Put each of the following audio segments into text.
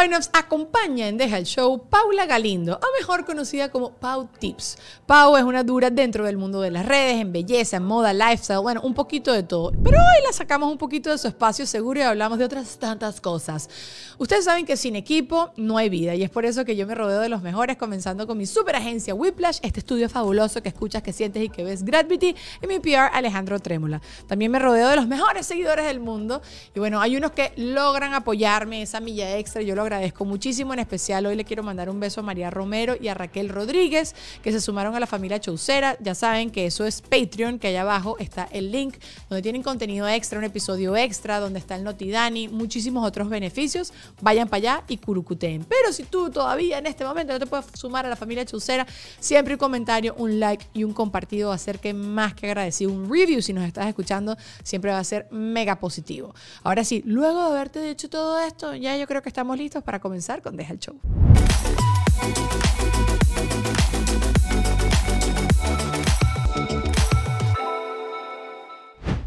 Hoy nos acompaña en Deja el Show Paula Galindo, o mejor conocida como Pau Tips. Pau es una dura dentro del mundo de las redes, en belleza, en moda, lifestyle, bueno, un poquito de todo. Pero hoy la sacamos un poquito de su espacio seguro y hablamos de otras tantas cosas. Ustedes saben que sin equipo no hay vida y es por eso que yo me rodeo de los mejores, comenzando con mi super agencia Whiplash, este estudio fabuloso que escuchas, que sientes y que ves Gravity, y mi PR Alejandro Trémola. También me rodeo de los mejores seguidores del mundo y bueno, hay unos que logran apoyarme esa milla extra. Yo lo agradezco muchísimo. En especial hoy le quiero mandar un beso a María Romero y a Raquel Rodríguez, que se sumaron a la familia Chaucera. Ya saben que eso es Patreon, que allá abajo está el link, donde tienen contenido extra, un episodio extra, donde está el Notidani, muchísimos otros beneficios. Vayan para allá y curucuteen. Pero si tú todavía en este momento no te puedes sumar a la familia Chaucera, siempre un comentario, un like y un compartido va a ser que más que agradecido. Un review, si nos estás escuchando, siempre va a ser mega positivo. Ahora sí, luego de haberte dicho todo esto, ya yo creo que estamos listos para comenzar con Deja el Show.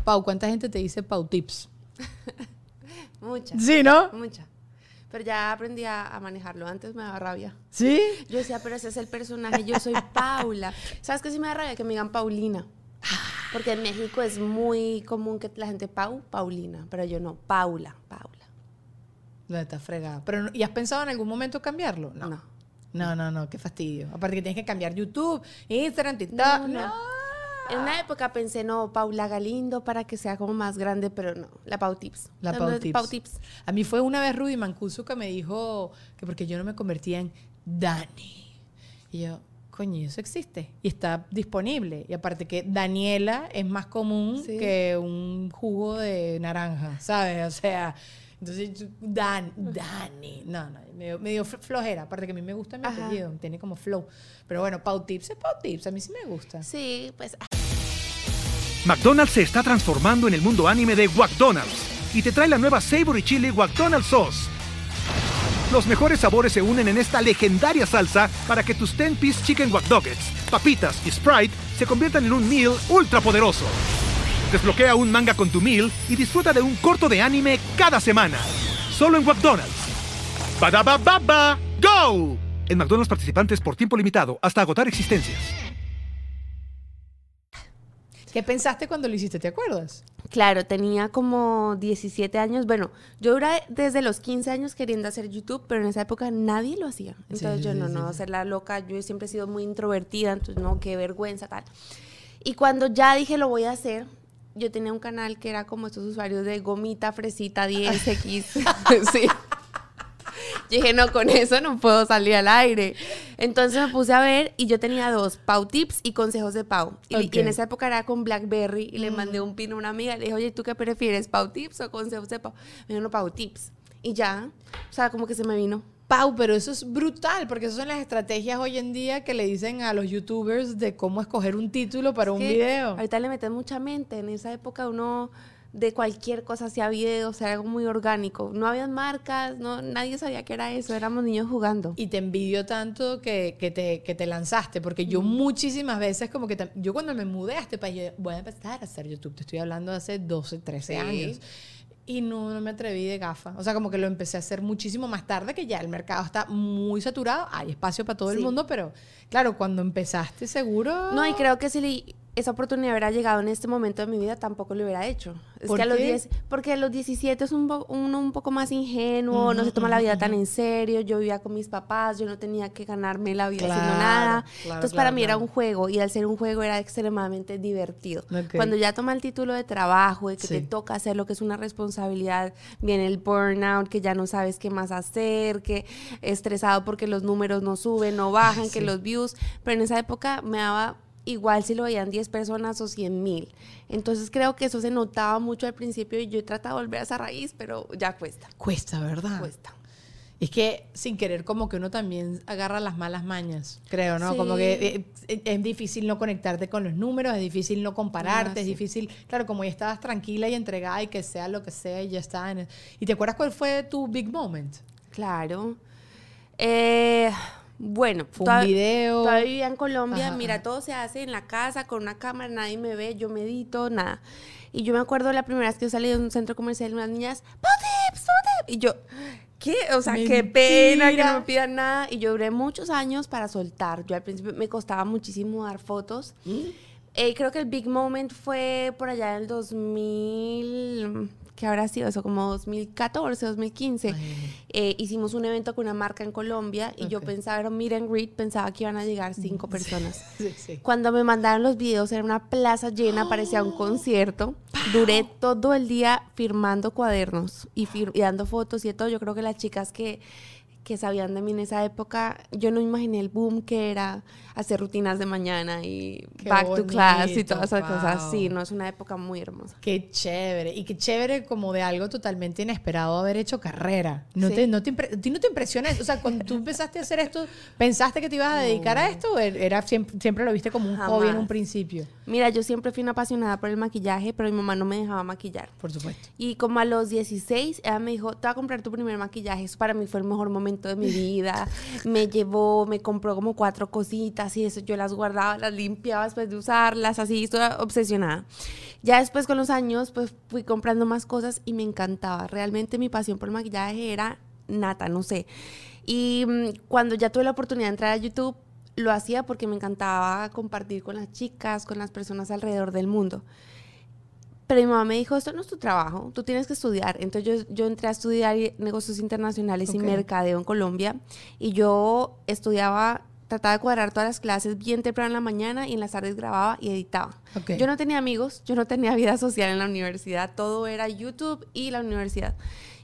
Pau, ¿cuánta gente te dice Pau Tips? Mucha. Sí, ¿no? Mucha. Pero ya aprendí a, manejarlo. Antes me daba rabia. ¿Sí? Yo decía, pero ese es el personaje, yo soy Paula. ¿Sabes qué sí me da rabia? Que me digan Paulina. Porque en México es muy común que la gente Pau, Paulina, pero yo no, Paula, Paula. No, está fregada. Pero, ¿Y has pensado en algún momento cambiarlo? No. No, no, no, qué fastidio. Aparte que tienes que cambiar YouTube, Instagram, TikTok. No, En una época pensé, no, Paula Galindo para que sea como más grande, pero no, la Pau Tips. La, Pau, Tips. A mí fue una vez Rudy Mancuso que me dijo que porque yo no me convertía en Dani. Y yo, coño, eso existe y está disponible. Y aparte que Daniela es más común que un jugo de naranja, ¿sabes? O sea, entonces, Dan, Dani. No, no, medio, flojera. Aparte que a mí me gusta mi apellido, tiene como flow. Pero bueno, Pau Tips es Pau Tips, a mí sí me gusta. Sí, pues. Ah. McDonald's se está transformando en el mundo anime de McDonald's y te trae la nueva Savory Chili McDonald's Sauce. Los mejores sabores se unen en esta legendaria salsa para que tus 10-piece chicken wack papitas y Sprite se conviertan en un meal ultra poderoso. Desbloquea un manga con tu meal y disfruta de un corto de anime cada semana. Solo en McDonald's. baba ¡Go! En McDonald's participantes por tiempo limitado hasta agotar existencias. ¿Qué pensaste cuando lo hiciste? ¿Te acuerdas? Claro, tenía como 17 años. Bueno, yo duré desde los 15 años queriendo hacer YouTube, pero en esa época nadie lo hacía. Entonces yo no, no, hacer la loca. Yo siempre he sido muy introvertida, entonces no, qué vergüenza, tal. Y cuando ya dije lo voy a hacer, yo tenía un canal que era como estos usuarios de gomita, fresita, 10X. sí. Yo dije, no, con eso no puedo salir al aire. Entonces me puse a ver y yo tenía dos, Pau Tips y Consejos de Pau. Y, en esa época era con Blackberry y le mandé un pin a una amiga. Le dije, oye, ¿tú qué prefieres, Pau Tips o Consejos de Pau? Me dijo, no, Pau Tips. Y ya, o sea, como que se me vino. Pau, pero eso es brutal, porque esas son las estrategias hoy en día que le dicen a los youtubers de cómo escoger un título para un video. Ahorita le meten mucha mente. En esa época uno de cualquier cosa hacía video, sea, algo muy orgánico. No había marcas, no, nadie sabía que era eso, éramos niños jugando. Y te envidio tanto que, que, te, que te lanzaste, porque yo muchísimas veces como que, yo cuando me mudé a este país, voy a empezar a hacer YouTube, te estoy hablando de hace 12, 13 años y no, no, me atreví de gafa. O sea, como que lo empecé a hacer muchísimo más tarde, que ya el mercado está muy saturado, hay espacio para todo el mundo, pero claro, cuando empezaste seguro... No, y creo que si esa oportunidad hubiera llegado en este momento de mi vida, tampoco lo hubiera hecho. Es que a los 10, porque a los 17 es un uno un poco más ingenuo, no se toma la vida tan en serio, yo vivía con mis papás, yo no tenía que ganarme la vida haciendo nada. Entonces para mí era un juego y al ser un juego era extremadamente divertido. Cuando ya toma el título de trabajo, de que te toca hacer lo que es una responsabilidad, viene el burnout, que ya no sabes qué más hacer, que estresado porque los números no suben, no bajan, que los views, pero en esa época me daba igual si lo veían 10 personas o 100 mil. Entonces creo que eso se notaba mucho al principio y yo he tratado de volver a esa raíz, pero ya cuesta. Cuesta, ¿verdad? Cuesta. Es que sin querer como que uno también agarra las malas mañas, creo, ¿no? Como que eh, es, difícil no conectarte con los números, es difícil no compararte, ah, es difícil, claro, como ya estabas tranquila y entregada y que sea lo que sea y ya está. ¿Y te acuerdas cuál fue tu big moment? Claro. Eh, bueno, fue un video. Todavía vivía en Colombia, mira, todo se hace en la casa con una cámara, nadie me ve, yo medito, nada. Y yo me acuerdo la primera vez que yo salí de un centro comercial, unas niñas, ¡Pau Y yo, ¿qué? O sea, qué pena que no me pidan nada. Y yo duré muchos años para soltar. Yo al principio me costaba muchísimo dar fotos. ¿Mm? Eh, creo que el big moment fue por allá en el 2000 que habrá sido eso, como 2014, 2015, eh, hicimos un evento con una marca en Colombia y yo pensaba, era Miren Reed, pensaba que iban a llegar cinco personas. Cuando me mandaron los videos, era una plaza llena, parecía un concierto. Duré todo el día firmando cuadernos y, y dando fotos y todo. Yo creo que las chicas que que sabían de mí en esa época, yo no imaginé el boom que era hacer rutinas de mañana y back to class y todas esas cosas. Sí, no es una época muy hermosa. Qué chévere. Y qué chévere como de algo totalmente inesperado haber hecho carrera. ¿No te, no te, ¿A ti no te impresiona O sea, cuando tú empezaste a hacer esto, ¿pensaste que te ibas a dedicar a esto? ¿Era, siempre, lo viste como un hobby en un principio? Mira, yo siempre fui una apasionada por el maquillaje, pero mi mamá no me dejaba maquillar. Por supuesto. Y como a los 16, ella me dijo, te voy a comprar tu primer maquillaje. Eso para mí fue el mejor momento de mi vida. Me llevó, me compró como cuatro cositas y eso yo las guardaba, las limpiaba después de usarlas, así, estoy obsesionada. Ya después con los años, pues fui comprando más cosas y me encantaba. Realmente mi pasión por el maquillaje era nata, no sé. Y mm, cuando ya tuve la oportunidad de entrar a YouTube, lo hacía porque me encantaba compartir con las chicas, con las personas alrededor del mundo. Pero mi mamá me dijo, esto no es tu trabajo, tú tienes que estudiar. Entonces yo, yo entré a estudiar negocios internacionales y mercadeo en Colombia y yo estudiaba, trataba de cuadrar todas las clases bien temprano en la mañana y en las tardes grababa y editaba. Yo no tenía amigos, yo no tenía vida social en la universidad, todo era YouTube y la universidad.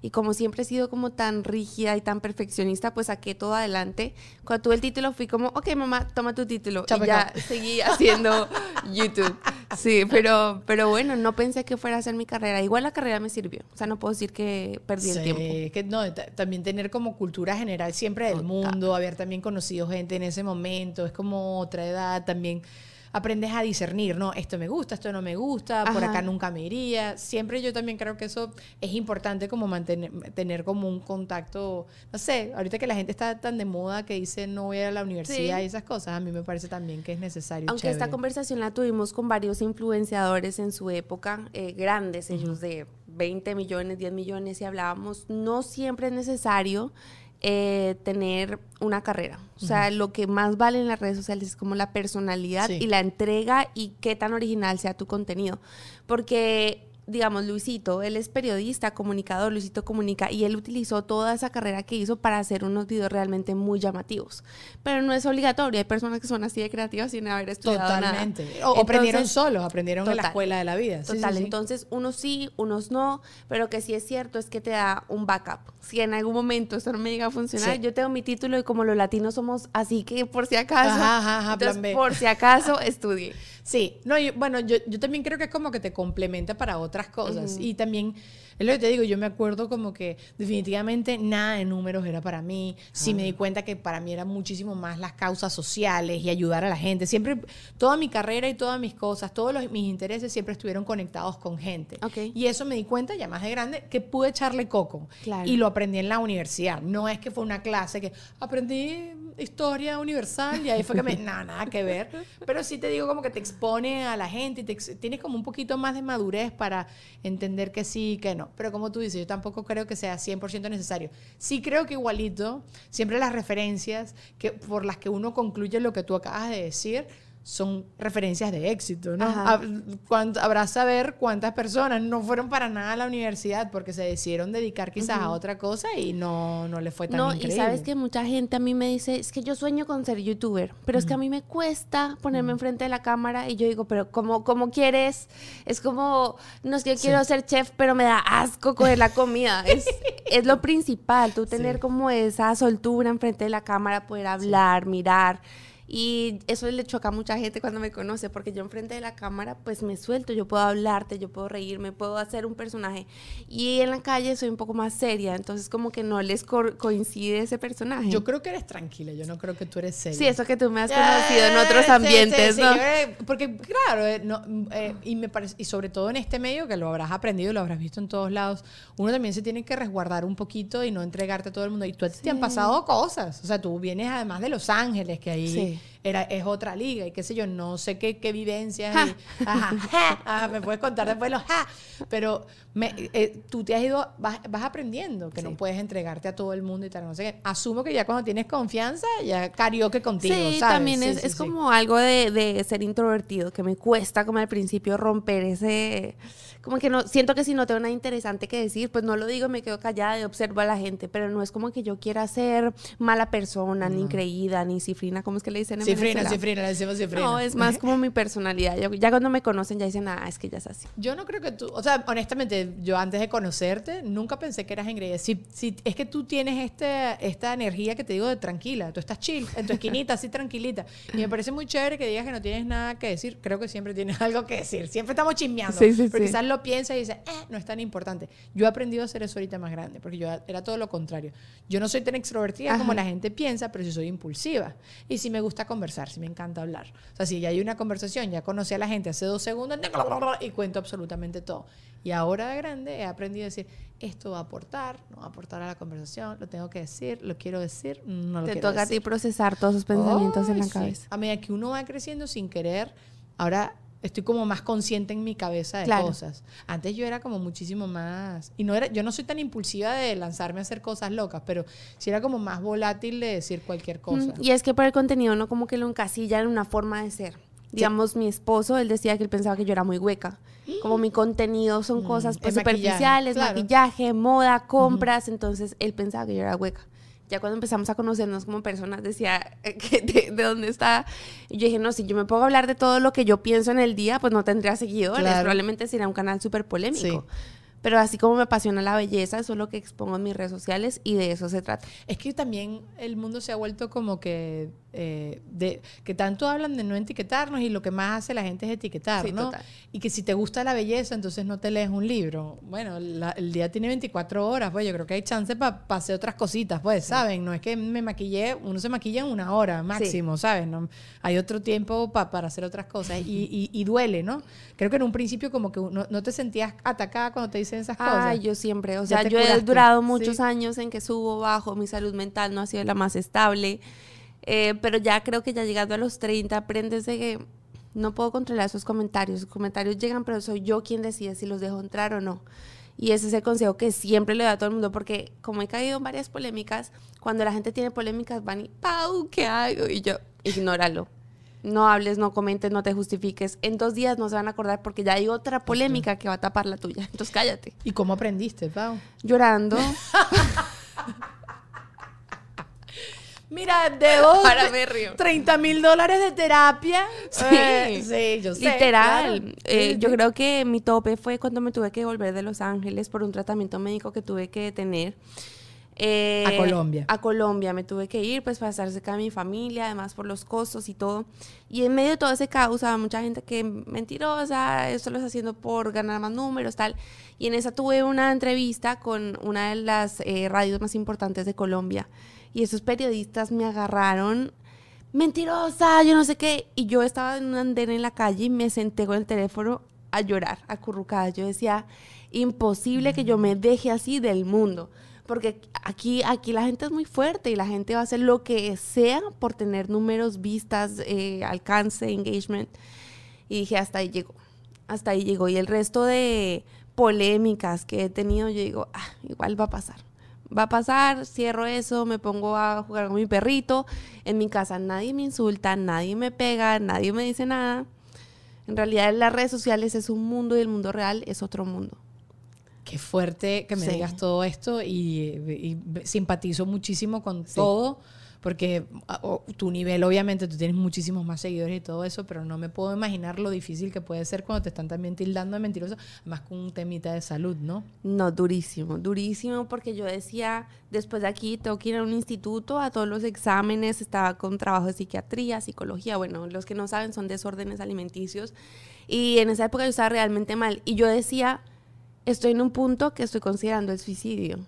Y como siempre he sido como tan rígida y tan perfeccionista, pues saqué todo adelante. Cuando tuve el título fui como, ok mamá, toma tu título. y ya seguí haciendo YouTube. Sí, pero, pero bueno, no pensé que fuera a ser mi carrera. Igual la carrera me sirvió. O sea, no puedo decir que perdí el tiempo. Que no, también tener como cultura general siempre del mundo, haber también conocido gente en ese momento, es como otra edad también aprendes a discernir, ¿no? Esto me gusta, esto no me gusta, por acá nunca me iría. Siempre yo también creo que eso es importante como mantener tener como un contacto, no sé, ahorita que la gente está tan de moda que dice no voy a la universidad y esas cosas, a mí me parece también que es necesario. Aunque esta conversación la tuvimos con varios influenciadores en su época, eh, grandes, ellos de 20 millones, 10 millones, y hablábamos, no siempre es necesario eh, tener una carrera. O sea, lo que más vale en las redes sociales es como la personalidad y la entrega y qué tan original sea tu contenido. Porque digamos, Luisito, él es periodista, comunicador, Luisito comunica, y él utilizó toda esa carrera que hizo para hacer unos videos realmente muy llamativos. Pero no es obligatorio, hay personas que son así de creativas sin haber estudiado Totalmente. O aprendieron solos, aprendieron en la escuela de la vida. Total, entonces unos sí, unos no, pero que sí es cierto es que te da un backup. Si en algún momento esto no me llega a funcionar, yo tengo mi título y como los latinos somos así que por si acaso, por si acaso estudie. Sí, no, bueno, yo, yo, también creo que es como que te complementa para otras cosas. Y también, es lo que te digo, yo me acuerdo como que definitivamente nada de números era para mí. Sí me di cuenta que para mí era muchísimo más las causas sociales y ayudar a la gente. Siempre, toda mi carrera y todas mis cosas, todos los, mis intereses siempre estuvieron conectados con gente. Y eso me di cuenta ya más de grande que pude echarle coco. Y lo aprendí en la universidad. No es que fue una clase que aprendí historia universal y ahí fue que me... nada, nada que ver. Pero sí te digo como que te pone a la gente y te, tienes como un poquito más de madurez para entender que sí, que no. Pero como tú dices, yo tampoco creo que sea 100% necesario. Sí creo que igualito, siempre las referencias que, por las que uno concluye lo que tú acabas de decir, son referencias de éxito, ¿no? Habrá saber cuántas personas no fueron para nada a la universidad porque se decidieron dedicar quizás a otra cosa y no, no les fue tan no, y sabes que mucha gente a mí me dice, es que yo sueño con ser youtuber, pero es que a mí me cuesta ponerme enfrente de la cámara y yo digo, pero ¿cómo, cómo quieres? Es como, no es que yo quiero ser chef, pero me da asco coger la comida. es, es lo principal, tú tener como esa soltura enfrente de la cámara, poder hablar, mirar Y eso le choca a mucha gente cuando me conoce, porque yo enfrente de la cámara, pues me suelto, yo puedo hablarte, yo puedo reírme, puedo hacer un personaje. Y en la calle soy un poco más seria, entonces como que no les coincide ese personaje. Yo creo que eres tranquila, yo no creo que tú eres seria. Sí, eso que tú me has conocido en otros ambientes, ¿no? porque claro, eh, eh, y me parece, y sobre todo en este medio que lo habrás aprendido, lo habrás visto en todos lados, uno también se tiene que resguardar un poquito y no entregarte a todo el mundo. Y tú te han pasado cosas, o sea, tú vienes además de Los Ángeles, que ahí era, es otra liga y qué sé yo, no sé qué, qué vivencias. ajá, me puedes contar después los ja, pero me, eh, tú te has ido, vas, aprendiendo que no puedes entregarte a todo el mundo y tal, no sé qué. Asumo que ya cuando tienes confianza, ya karaoke contigo, sí, también es, es como algo de, de ser introvertido, que me cuesta como al principio romper ese como que no, siento que si no tengo nada interesante que decir, pues no lo digo, me quedo callada y observo a la gente, pero no es como que yo quiera ser mala persona, ni creída, ni cifrina, ¿cómo es que le dicen en Cifrina, cifrina, le decimos cifrina. No, es más como mi personalidad. Ya, cuando me conocen ya dicen, ah, es que ya es así. Yo no creo que tú, o sea, honestamente, yo antes de conocerte, nunca pensé que eras engreída. Si, si es que tú tienes este, esta energía que te digo de tranquila, tú estás chill, en tu esquinita, así tranquilita. Y me parece muy chévere que digas que no tienes nada que decir. Creo que siempre tienes algo que decir. Siempre estamos chismeando. Sí, sí, quizás lo piensa y dice, eh, no es tan importante. Yo he aprendido a hacer eso ahorita más grande, porque yo era todo lo contrario. Yo no soy tan extrovertida como la gente piensa, pero sí soy impulsiva. Y sí me gusta conversar, sí me encanta hablar. O sea, si ya hay una conversación, ya conocí a la gente hace dos segundos y cuento absolutamente todo. Y ahora de grande he aprendido a decir, esto va a aportar, no va a aportar a la conversación, lo tengo que decir, lo quiero decir, no lo Te quiero toca a ti procesar todos esos pensamientos en la cabeza. A medida que uno va creciendo sin querer, ahora estoy como más consciente en mi cabeza de cosas. Antes yo era como muchísimo más y no era yo no soy tan impulsiva de lanzarme a hacer cosas locas, pero sí era como más volátil de decir cualquier cosa. y es que por el contenido no como que lo encasilla en una forma de ser. Digamos, mi esposo, él decía que él pensaba que yo era muy hueca. Como mi contenido son mm, cosas pues, superficiales, maquillaje, moda, compras, entonces él pensaba que yo era hueca ya cuando empezamos a conocernos como personas, decía, de, de, dónde está? Y yo dije, no, si yo me puedo hablar de todo lo que yo pienso en el día, pues no tendría seguidores, probablemente sería un canal súper polémico. Pero así como me apasiona la belleza, eso es lo que expongo en mis redes sociales y de eso se trata. Es que también el mundo se ha vuelto como que eh, de, que tanto hablan de no etiquetarnos y lo que más hace la gente es etiquetar, ¿no? Y que si te gusta la belleza, entonces no te lees un libro. Bueno, el día tiene 24 horas, pues yo creo que hay chance para hacer otras cositas, pues, ¿saben? No es que me maquillé, uno se maquilla en una hora máximo, ¿sabes? ¿No? Hay otro tiempo para hacer otras cosas y, y, duele, ¿no? Creo que en un principio como que no, no te sentías atacada cuando te dicen esas cosas. Ay, yo siempre, o sea, yo he durado muchos años en que subo, bajo, mi salud mental no ha sido la más estable. Eh, pero ya creo que ya llegando a los 30 aprendes de que no puedo controlar esos comentarios. Los comentarios llegan, pero soy yo quien decide si los dejo entrar o no. Y ese es el consejo que siempre le doy a todo el mundo, porque como he caído en varias polémicas, cuando la gente tiene polémicas van y, Pau, ¿qué hago? Y yo, ignóralo. No hables, no comentes, no te justifiques. En dos días no se van a acordar porque ya hay otra polémica que va a tapar la tuya. Entonces cállate. ¿Y cómo aprendiste, Pau? Llorando. Mira, debo Ahora me río. 30 mil dólares de terapia. Sí, eh, sí yo sé. Literal. Eh, yo creo que mi tope fue cuando me tuve que volver de Los Ángeles por un tratamiento médico que tuve que tener. Eh, a Colombia. A Colombia me tuve que ir, pues para estar cerca de mi familia, además por los costos y todo. Y en medio de todo ese caos, mucha gente que mentirosa, esto lo está haciendo por ganar más números, tal. Y en esa tuve una entrevista con una de las radios más importantes de Colombia y esos periodistas me agarraron, mentirosa, yo no sé qué. Y yo estaba en un andén en la calle y me senté con el teléfono a llorar, acurrucada. Yo decía, imposible que yo me deje así del mundo. Porque aquí, aquí la gente es muy fuerte y la gente va a hacer lo que sea por tener números, vistas, eh, alcance, engagement. Y dije, hasta ahí llegó. Hasta ahí llegó. Y el resto de polémicas que he tenido, yo digo, ah, igual va a pasar va a pasar, cierro eso, me pongo a jugar con mi perrito. En mi casa nadie me insulta, nadie me pega, nadie me dice nada. En realidad las redes sociales es un mundo y el mundo real es otro mundo. Qué fuerte que me digas todo esto y, simpatizo muchísimo con todo porque tu nivel, obviamente, tú tienes muchísimos más seguidores y todo eso, pero no me puedo imaginar lo difícil que puede ser cuando te están también tildando de mentiroso, además con un temita de salud, ¿no? No, durísimo, durísimo, porque yo decía, después de aquí tengo que ir a un instituto a todos los exámenes, estaba con trabajo de psiquiatría, psicología, bueno, los que no saben son desórdenes alimenticios, y en esa época yo estaba realmente mal, y yo decía, estoy en un punto que estoy considerando el suicidio.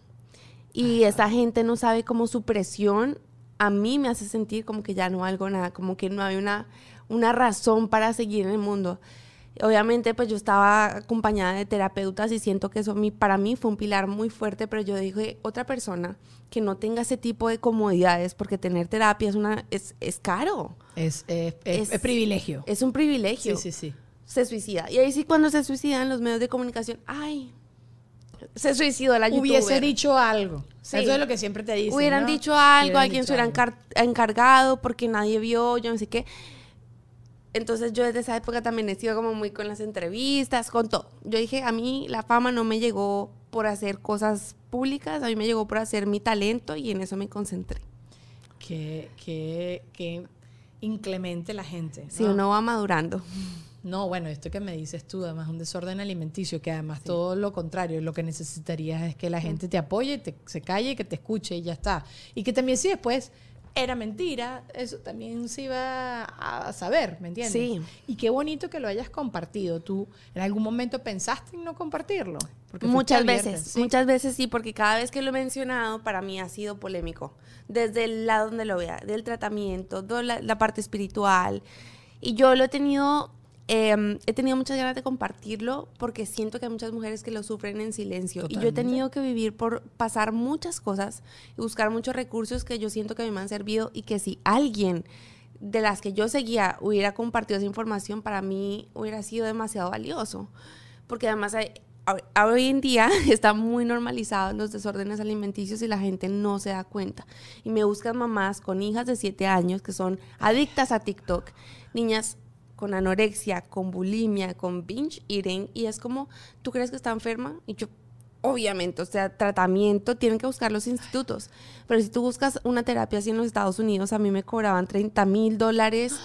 Y esa gente no sabe cómo su presión a mí me hace sentir como que ya no valgo nada, como que no hay una, una razón para seguir en el mundo. Obviamente, pues yo estaba acompañada de terapeutas y siento que eso para mí fue un pilar muy fuerte, pero yo dije, otra persona que no tenga ese tipo de comodidades, porque tener terapia es, una, es, es caro. Es, es, privilegio. Es un privilegio. Sí, sí, sí. Se suicida. Y ahí sí, cuando se suicidan los medios de comunicación, ay, se suicidó la youtuber. Hubiese dicho algo. Eso es lo que siempre te dicen. Hubieran dicho algo, alguien se hubiera encargado porque nadie vio, yo no sé qué. Entonces yo desde esa época también he sido como muy con las entrevistas, con todo. Yo dije, a mí la fama no me llegó por hacer cosas públicas, a mí me llegó por hacer mi talento y en eso me concentré. Qué, qué, qué inclemente la gente. Si uno va madurando. No, bueno, esto que me dices tú, además un desorden alimenticio, que además todo lo contrario, lo que necesitarías es que la gente te apoye, te, se calle, que te escuche y ya está. Y que también si después era mentira, eso también se iba a saber, ¿me entiendes? Sí. Y qué bonito que lo hayas compartido. ¿Tú en algún momento pensaste en no compartirlo? Porque muchas veces, muchas veces sí, porque cada vez que lo he mencionado para mí ha sido polémico. Desde el lado donde lo vea, del tratamiento, de la parte espiritual. Y yo lo he tenido Em, he tenido muchas ganas de compartirlo porque siento que hay muchas mujeres que lo sufren en silencio. Y yo he tenido que vivir por pasar muchas cosas y buscar muchos recursos que yo siento que a mí me han servido y que si alguien de las que yo seguía hubiera compartido esa información, para mí hubiera sido demasiado valioso. Porque además hoy en día está muy normalizado los desórdenes alimenticios y la gente no se da cuenta. Y me buscan mamás con hijas de 7 años que son adictas a TikTok, niñas con anorexia, con bulimia, con binge eating, y es como, ¿tú crees que está enferma? Y yo, obviamente, o sea, tratamiento, tienen que buscar los institutos. Pero si tú buscas una terapia así en los Estados Unidos, a mí me cobraban 30 mil dólares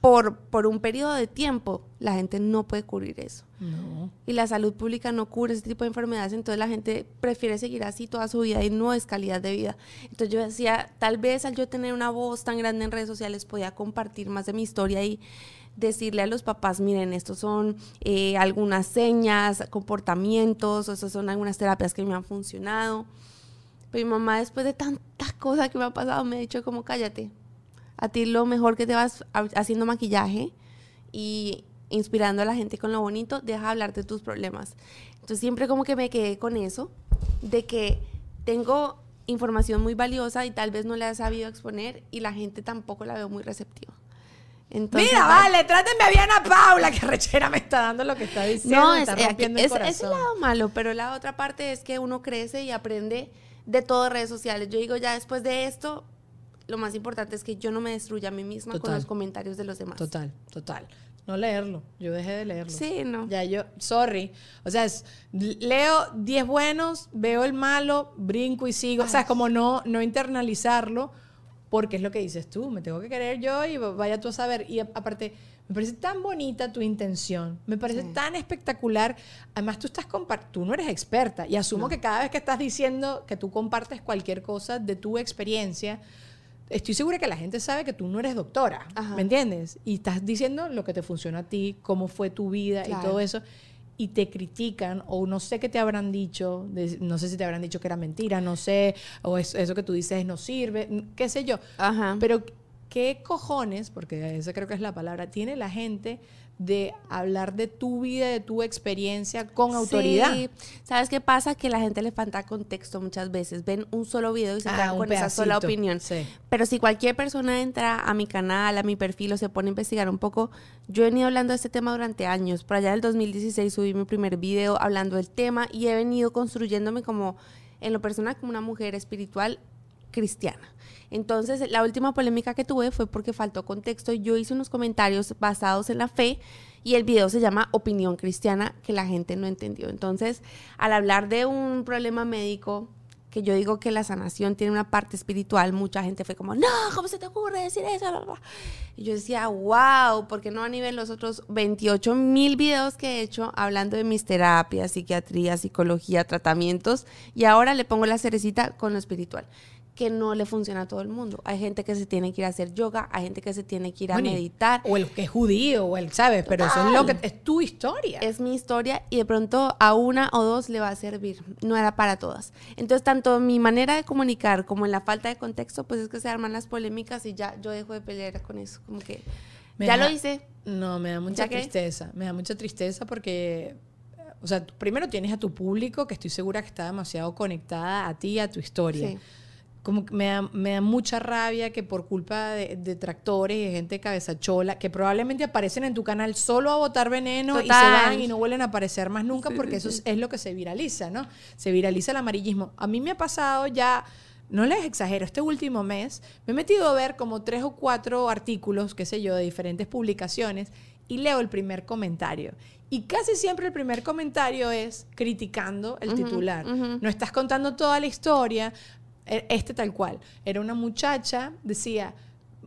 por, por un periodo de tiempo. La gente no puede cubrir eso. No. Y la salud pública no cubre ese tipo de enfermedades, entonces la gente prefiere seguir así toda su vida y no es calidad de vida. Entonces yo decía, tal vez al yo tener una voz tan grande en redes sociales podía compartir más de mi historia y decirle a los papás, miren, estos son eh, algunas señas, comportamientos, o estas son algunas terapias que me han funcionado. Pero mi mamá, después de tantas cosas que me ha pasado, me ha dicho como, cállate, a ti lo mejor que te vas haciendo maquillaje y inspirando a la gente con lo bonito, deja hablar de tus problemas. Entonces siempre como que me quedé con eso, de que tengo información muy valiosa y tal vez no la he sabido exponer y la gente tampoco la veo muy receptiva. Mira, vale, trátenme bien a Paula, que rechera me está dando lo que está diciendo. No, es, eh, es, es, el lado malo, pero la otra parte es que uno crece y aprende de todo redes sociales. Yo digo, ya después de esto, lo más importante es que yo no me destruya a mí misma con los comentarios de los demás. Total, total. No leerlo. Yo dejé de leerlo. Sí, no. Ya yo, sorry. O sea, leo 10 buenos, veo el malo, brinco y sigo. O sea, es como no, no internalizarlo porque es lo que dices tú, me tengo que querer yo y vaya tú a saber. Y aparte, me parece tan bonita tu intención, me parece tan espectacular. Además, tú estás tú no eres experta y asumo que cada vez que estás diciendo que tú compartes cualquier cosa de tu experiencia, estoy segura que la gente sabe que tú no eres doctora, ¿me entiendes? Y estás diciendo lo que te funciona a ti, cómo fue tu vida y todo eso y te critican o no sé qué te habrán dicho, no sé si te habrán dicho que era mentira, no sé, o eso que tú dices no sirve, qué sé yo. Pero qué cojones, porque esa creo que es la palabra, tiene la gente de hablar de tu vida, de tu experiencia con autoridad. ¿Sabes qué pasa? Que la gente le falta contexto muchas veces. Ven un solo video y se ah, con esa sola opinión. Pero si cualquier persona entra a mi canal, a mi perfil o se pone a investigar un poco, yo he venido hablando de este tema durante años. Por allá en el 2016 subí mi primer video hablando del tema y he venido construyéndome como en lo personal como una mujer espiritual cristiana. Entonces, la última polémica que tuve fue porque faltó contexto. Yo hice unos comentarios basados en la fe y el video se llama Opinión Cristiana, que la gente no entendió. Entonces, al hablar de un problema médico que yo digo que la sanación tiene una parte espiritual, mucha gente fue como, no, ¿cómo se te ocurre decir eso? Y yo decía, wow, porque no a nivel los otros 28 mil videos que he hecho hablando de mis terapias, psiquiatría, psicología, tratamientos, y ahora le pongo la cerecita con lo espiritual que no le funciona a todo el mundo. Hay gente que se tiene que ir a hacer yoga, hay gente que se tiene que ir a meditar. O el que es judío, o el, ¿sabes? Pero eso es lo que es tu historia. Es mi historia y de pronto a una o dos le va a servir. No era para todas. Entonces, tanto mi manera de comunicar como en la falta de contexto, pues es que se arman las polémicas y ya yo dejo de pelear con eso. Como que ya lo hice. No, me da mucha tristeza. Me da mucha tristeza porque o sea, primero tienes a tu público que estoy segura que está demasiado conectada a ti, a tu historia. Sí como que me da, mucha rabia que por culpa de, detractores y de gente cabezachola, que probablemente aparecen en tu canal solo a botar veneno y se van y no vuelven a aparecer más nunca porque eso Es, lo que se viraliza, ¿no? Se viraliza el amarillismo. A mí me ha pasado ya, no les exagero, este último mes me he metido a ver como tres o cuatro artículos, qué sé yo, de diferentes publicaciones y leo el primer comentario. Y casi siempre el primer comentario es criticando el titular. No estás contando toda la historia, este tal cual. Era una muchacha, decía,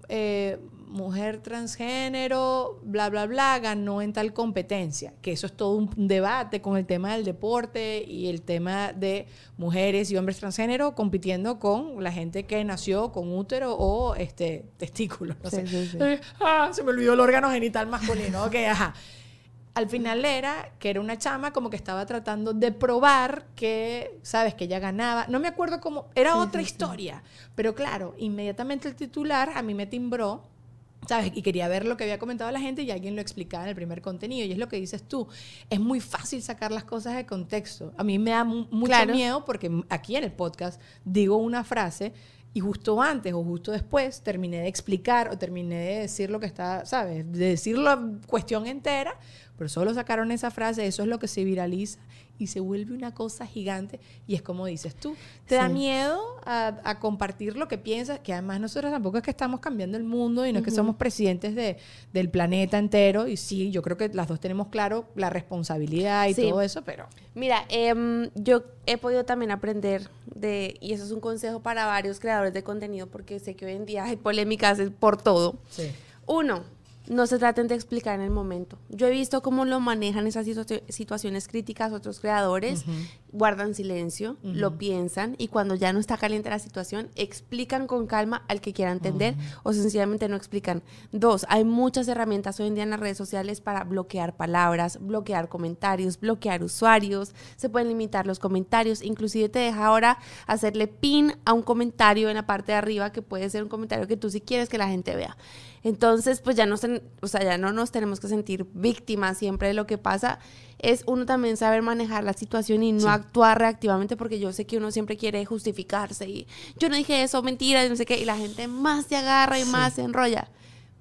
eh, mujer transgénero, bla, bla, bla, ganó en tal competencia. Que eso es todo un debate con el tema del deporte y el tema de mujeres y hombres transgénero compitiendo con la gente que nació con útero o este testículo. Eh, ah, se me olvidó el órgano genital masculino. ok, ajá al final era que era una chama como que estaba tratando de probar que, sabes, que ella ganaba. No me acuerdo cómo, era otra historia. Pero claro, inmediatamente el titular a mí me timbró, ¿sabes? Y quería ver lo que había comentado la gente y alguien lo explicaba en el primer contenido. Y es lo que dices tú, es muy fácil sacar las cosas de contexto. A mí me da mucho miedo porque aquí en el podcast digo una frase y justo antes o justo después terminé de explicar o terminé de decir lo que está, ¿sabes? De decir la cuestión entera, pero solo sacaron esa frase, eso es lo que se viraliza y se vuelve una cosa gigante. Y es como dices tú, te da miedo a, compartir lo que piensas, que además nosotros tampoco es que estamos cambiando el mundo y no es que somos presidentes de, del planeta entero. Y sí, yo creo que las dos tenemos claro la responsabilidad y todo eso, pero... Mira, em, yo he podido también aprender de, y eso es un consejo para varios creadores de contenido porque sé que hoy en día hay polémicas por todo. Sí. Uno, no se traten de explicar en el momento. Yo he visto cómo lo manejan esas situaciones críticas otros creadores, guardan silencio, lo piensan y cuando ya no está caliente la situación, explican con calma al que quiera entender o sencillamente no explican. Dos, hay muchas herramientas hoy en día en las redes sociales para bloquear palabras, bloquear comentarios, bloquear usuarios, se pueden limitar los comentarios, inclusive te deja ahora hacerle pin a un comentario en la parte de arriba que puede ser un comentario que tú sí quieres que la gente vea. Entonces, pues ya no, o sea, ya no nos tenemos que sentir víctimas siempre de lo que pasa. Es uno también saber manejar la situación y no actuar reactivamente porque yo sé que uno siempre quiere justificarse y yo no dije eso, mentira, y no sé qué, y la gente más se agarra y más se enrolla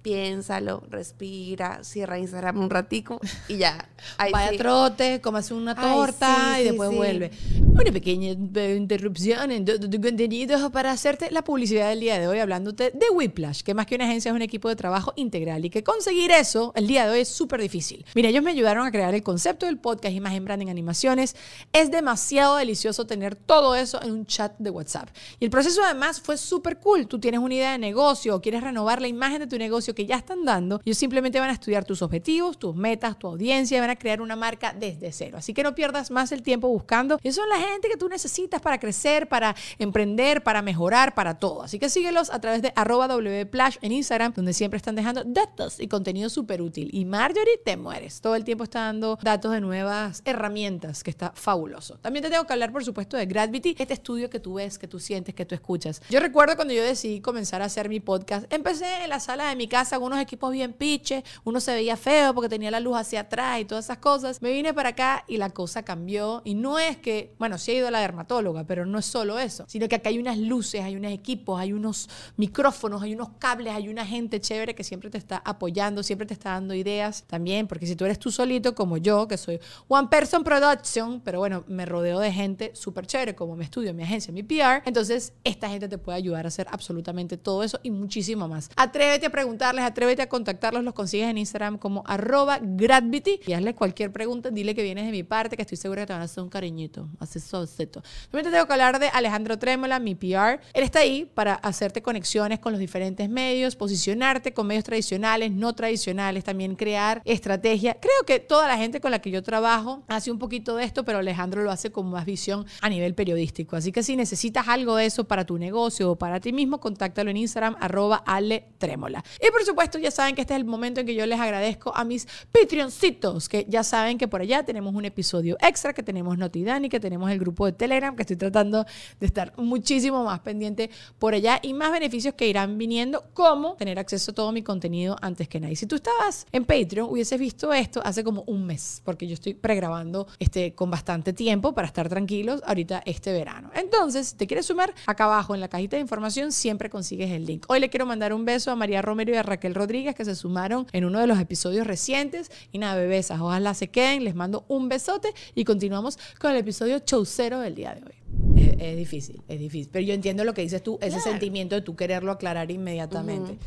piénsalo, respira, cierra Instagram un ratico y ya. Vaya trote, comas una torta y después vuelve. Una pequeña interrupción en tu contenido para hacerte la publicidad del día de hoy hablándote de Whiplash, que más que una agencia es un equipo de trabajo integral y que conseguir eso el día de hoy es súper difícil. Mira, ellos me ayudaron a crear el concepto del podcast, imagen, branding, animaciones. Es demasiado delicioso tener todo eso en un chat de WhatsApp. Y el proceso además fue súper cool. Tú tienes una idea de negocio o quieres renovar la imagen de tu negocio que ya están dando, ellos simplemente van a estudiar tus objetivos, tus metas, tu audiencia, van a crear una marca desde cero. Así que no pierdas más el tiempo buscando. Ellos son la gente que tú necesitas para crecer, para emprender, para mejorar, para todo. Así que síguelos a través de arroba wplash en Instagram, donde siempre están dejando datos y contenido súper útil. Y Marjorie, te mueres. Todo el tiempo está dando datos de nuevas herramientas, que está fabuloso. También te tengo que hablar, por supuesto, de Gravity, este estudio que tú ves, que tú sientes, que tú escuchas. Yo recuerdo cuando yo decidí comenzar a hacer mi podcast, empecé en la sala de mi casa con unos equipos bien piches, uno se veía feo porque tenía la luz hacia atrás y todas esas cosas. Me vine para acá y la cosa cambió. Y no es que, bueno, sí he ido a la dermatóloga, pero no es solo eso, sino que acá hay unas luces, hay unos equipos, hay unos micrófonos, hay unos cables, hay una gente chévere que siempre te está apoyando, siempre te está dando ideas también, porque si tú eres tú solito, como yo, que soy One Person Production, pero bueno, me rodeo de gente súper chévere, como mi estudio, mi agencia, mi PR, entonces esta gente te puede ayudar a hacer absolutamente todo eso y muchísimo más. Atrévete a atrévete a contactarlos, los consigues en Instagram como arroba gravity y hazle cualquier pregunta, dile que vienes de mi parte, que estoy segura que te van a hacer un cariñito. Así suavecito. También te tengo que hablar de Alejandro Trémola, mi PR. Él está ahí para hacerte conexiones con los diferentes medios, posicionarte con medios tradicionales, no tradicionales, también crear estrategia. Creo que toda la gente con la que yo trabajo hace un poquito de esto, pero Alejandro lo hace con más visión a nivel periodístico. Así que si necesitas algo de eso para tu negocio o para ti mismo, contáctalo en Instagram, arroba Ale Trémola. Supuesto, ya saben que este es el momento en que yo les agradezco a mis Patreoncitos, que ya saben que por allá tenemos un episodio extra, que tenemos Notidani, que tenemos el grupo de Telegram, que estoy tratando de estar muchísimo más pendiente por allá y más beneficios que irán viniendo, como tener acceso a todo mi contenido antes que nadie. Si tú estabas en Patreon, hubieses visto esto hace como un mes, porque yo estoy pregrabando este, con bastante tiempo para estar tranquilos ahorita este verano. Entonces, si te quieres sumar, acá abajo en la cajita de información siempre consigues el link. Hoy le quiero mandar un beso a María Romero y a Raquel Rodríguez que se sumaron en uno de los episodios recientes. Y nada, bebesas, ojalá se queden. Les mando un besote y continuamos con el episodio chaucero del día de hoy. Es, difícil, es difícil. Pero yo entiendo lo que dices tú, ese sentimiento de tú quererlo aclarar inmediatamente.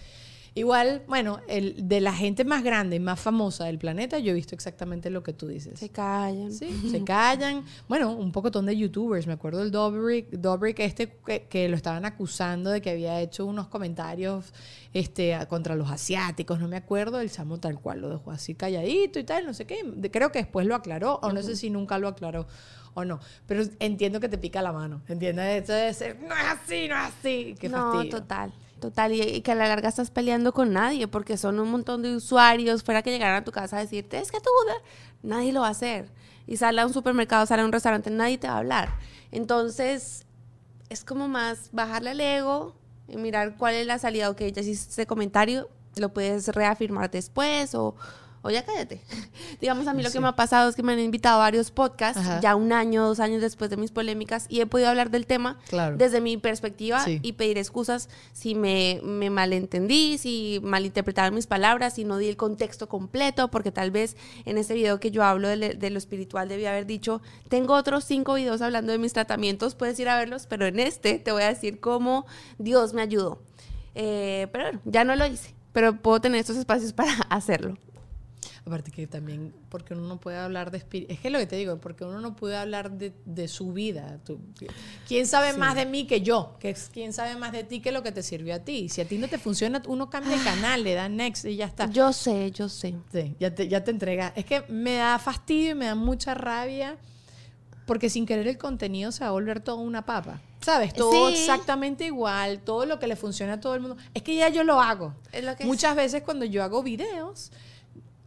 Igual, bueno, el, de la gente más grande y más famosa del planeta, yo he visto exactamente lo que tú dices. Se callan. Sí, se callan. Bueno, un poco de youtubers. Me acuerdo del Dobrik, Dobrik este que, lo estaban acusando de que había hecho unos comentarios este, contra los asiáticos, no me acuerdo. El chamo tal cual lo dejó así calladito y tal, no sé qué. Creo que después lo aclaró, o no sé si nunca lo aclaró o no. Pero entiendo que te pica la mano. ¿Entiendes? Eso de ser, no es así, no es así. Qué no, total. Total, y, que a la larga estás peleando con nadie, porque son un montón de usuarios, fuera que llegaran a tu casa a decirte, es que tú, nadie lo va a hacer. Y sale a un supermercado, sale a un restaurante, nadie te va a hablar. Entonces, es como más bajarle al ego y mirar cuál es la salida. Ok, ya hiciste ese comentario, lo puedes reafirmar después o, o ya cállate. Digamos, a mí lo que me ha pasado es que me han invitado a varios podcasts, ya un año, dos años después de mis polémicas, y he podido hablar del tema desde mi perspectiva y pedir excusas si me, me, malentendí, si malinterpretaron mis palabras, si no di el contexto completo, porque tal vez en ese video que yo hablo de, lo espiritual debía haber dicho, tengo otros cinco videos hablando de mis tratamientos, puedes ir a verlos, pero en este te voy a decir cómo Dios me ayudó. Eh, pero bueno, ya no lo hice, pero puedo tener estos espacios para hacerlo. Aparte que también, porque uno no puede hablar de espíritu. Es que es lo que te digo, porque uno no puede hablar de, de su vida. ¿Quién sabe más de mí que yo? ¿Quién sabe más de ti que lo que te sirvió a ti? Si a ti no te funciona, uno cambia de canal, le da next y ya está. Yo sé, yo sé. Sí, ya te, ya te entrega. Es que me da fastidio y me da mucha rabia porque sin querer el contenido se va a volver todo una papa. ¿Sabes? Todo exactamente igual, todo lo que le funciona a todo el mundo. Es que ya yo lo hago. Muchas veces cuando yo hago videos,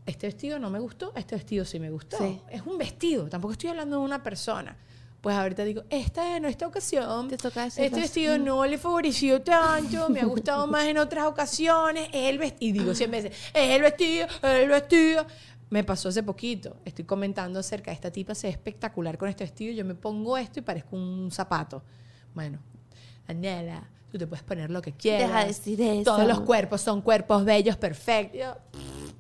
este vestido no me gustó, este vestido sí me gustó. Es un vestido, tampoco estoy hablando de una persona. Pues ahorita digo, esta en esta ocasión, este vestido no le favoreció tanto, me ha gustado más en otras ocasiones, es el vestido, y digo siempre, es el vestido, es el vestido. Me pasó hace poquito, estoy comentando acerca de esta tipa, se ve espectacular con este vestido, yo me pongo esto y parezco un zapato. Bueno, Anela, tú te puedes poner lo que quieras. Deja de decir eso. Todos los cuerpos son cuerpos bellos, perfectos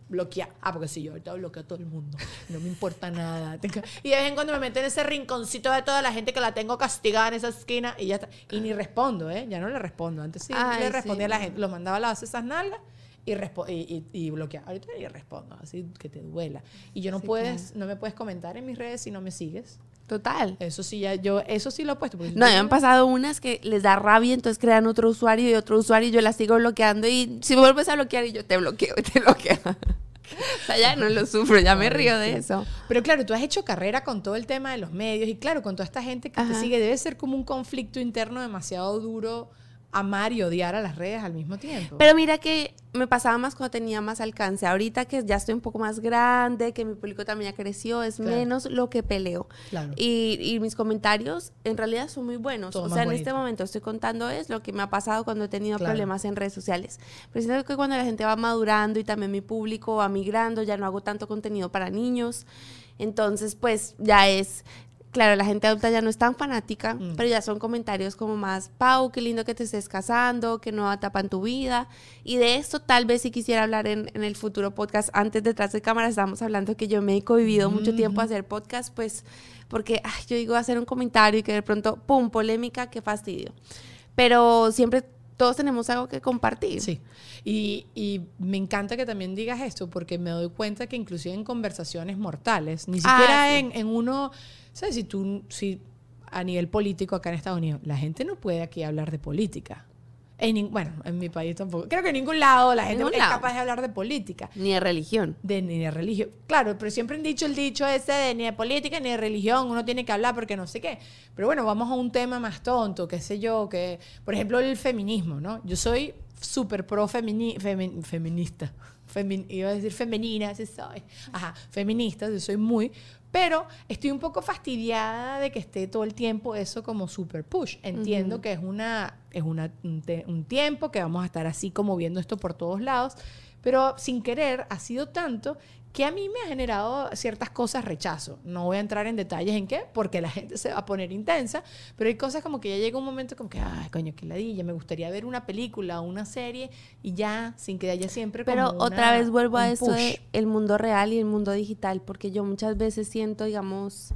bloquear. Ah, porque si yo ahorita bloqueo a todo el mundo. No me importa nada. Y de vez en cuando me meto en ese rinconcito de toda la gente que la tengo castigada en esa esquina y ya está. Y ni respondo, ¿eh? Ya no le respondo. Antes sí le respondía a la gente. Lo mandaba a lavarse esas nalgas y, y, y, bloquear. Ahorita ni respondo, así que te duela. Y yo no puedes, no me puedes comentar en mis redes si no me sigues. Total. Eso sí, ya, yo, eso sí lo he puesto. No, me han pasado unas que les da rabia, entonces crean otro usuario y otro usuario y yo la sigo bloqueando y si me vuelves a bloquear y yo te bloqueo y te bloqueo. o sea, ya no lo sufro, ya me río de eso. Pero claro, tú has hecho carrera con todo el tema de los medios y claro, con toda esta gente que te sigue, debe ser como un conflicto interno demasiado duro amar y odiar a las redes al mismo tiempo. Pero mira que me pasaba más cuando tenía más alcance. Ahorita que ya estoy un poco más grande, que mi público también ya creció, es menos lo que peleo. Y, mis comentarios en realidad son muy buenos. o sea, en este momento estoy contando es lo que me ha pasado cuando he tenido problemas en redes sociales. Pero siento que cuando la gente va madurando y también mi público va migrando, ya no hago tanto contenido para niños. Entonces, pues ya es claro, la gente adulta ya no es tan fanática, mm. pero ya son comentarios como más, Pau, qué lindo que te estés casando, que no en tu vida. Y de esto tal vez si quisiera hablar en, el futuro podcast. Antes detrás de cámara estábamos hablando que yo me he cohibido mucho tiempo a hacer podcast, pues porque yo digo hacer un comentario y que de pronto, ¡pum!, polémica, qué fastidio. Pero siempre todos tenemos algo que compartir. Sí. Y, y, me encanta que también digas esto, porque me doy cuenta que inclusive en conversaciones mortales, ni siquiera ah, en, en, uno, ¿sabes? Si tú, si a nivel político acá en Estados Unidos. La gente no puede aquí hablar de política. En bueno, en mi país tampoco. Creo que en ningún lado la gente es lado. capaz de hablar de política. Ni de religión. De, ni de religión. Claro, pero siempre han dicho el dicho ese de ni de política ni de religión, uno tiene que hablar porque no sé qué. Pero bueno, vamos a un tema más tonto, qué sé yo, que, por ejemplo, el feminismo, ¿no? Yo soy súper pro femini- femi- feminista. Femin- iba a decir femenina, sí soy. Ajá, feminista, yo soy muy. Pero estoy un poco fastidiada de que esté todo el tiempo eso como super push. Entiendo que es, una, es una, un, te- un tiempo que vamos a estar así como viendo esto por todos lados, pero sin querer ha sido tanto que a mí me ha generado ciertas cosas rechazo. No voy a entrar en detalles en qué, porque la gente se va a poner intensa, pero hay cosas como que ya llega un momento como que, ay, coño, qué ladilla, me gustaría ver una película o una serie y ya, sin que haya siempre como Pero una- otra vez vuelvo a push. de el mundo real y el mundo digital, porque yo muchas veces siento, digamos,